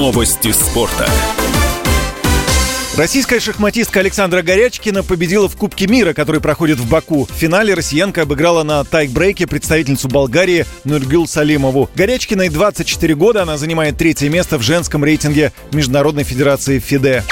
Новости спорта. Российская шахматистка Александра Горячкина победила в Кубке мира, который проходит в Баку. В финале россиянка обыграла на тайк-брейке представительницу Болгарии Нургюл Салимову. Горячкиной 24 года, она занимает третье место в женском рейтинге Международной Федерации ФИДЕ.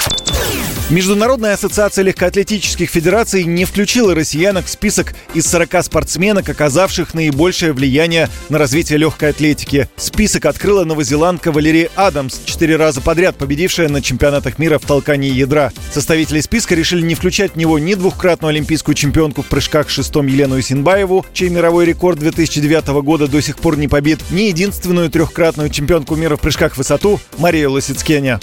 Международная ассоциация легкоатлетических федераций не включила россиянок в список из 40 спортсменок, оказавших наибольшее влияние на развитие легкой атлетики. Список открыла новозеландка Валерия Адамс, четыре раза подряд победившая на чемпионатах мира в толкании ядра. Составители списка решили не включать в него ни двухкратную олимпийскую чемпионку в прыжках шестом Елену Исинбаеву, чей мировой рекорд 2009 года до сих пор не побит, ни единственную трехкратную чемпионку мира в прыжках в высоту Марию Лосицкеня.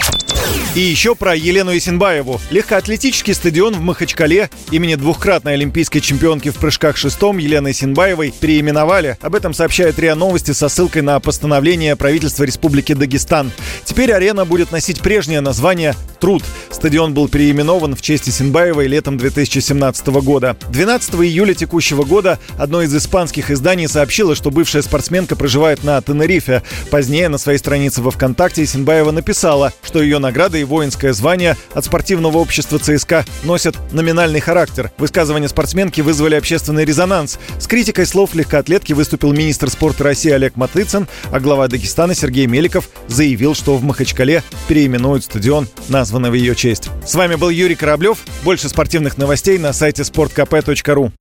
И еще про Елену Исенбаеву. Легкоатлетический стадион в Махачкале имени двухкратной олимпийской чемпионки в прыжках шестом Елены Исенбаевой переименовали. Об этом сообщает РИА Новости со ссылкой на постановление правительства Республики Дагестан. Теперь арена будет носить прежнее название «Труд». Стадион был переименован в честь Исенбаевой летом 2017 года. 12 июля текущего года одно из испанских изданий сообщило, что бывшая спортсменка проживает на Тенерифе. Позднее на своей странице во ВКонтакте Исенбаева написала, что ее награда и воинское звание от спортивного общества ЦСКА носят номинальный характер. Высказывания спортсменки вызвали общественный резонанс. С критикой слов легкоатлетки выступил министр спорта России Олег Матыцын, а глава Дагестана Сергей Меликов заявил, что в Махачкале переименуют стадион, названный в ее честь. С вами был Юрий Кораблев. Больше спортивных новостей на сайте sportkp.ru.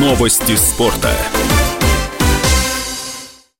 Новости спорта.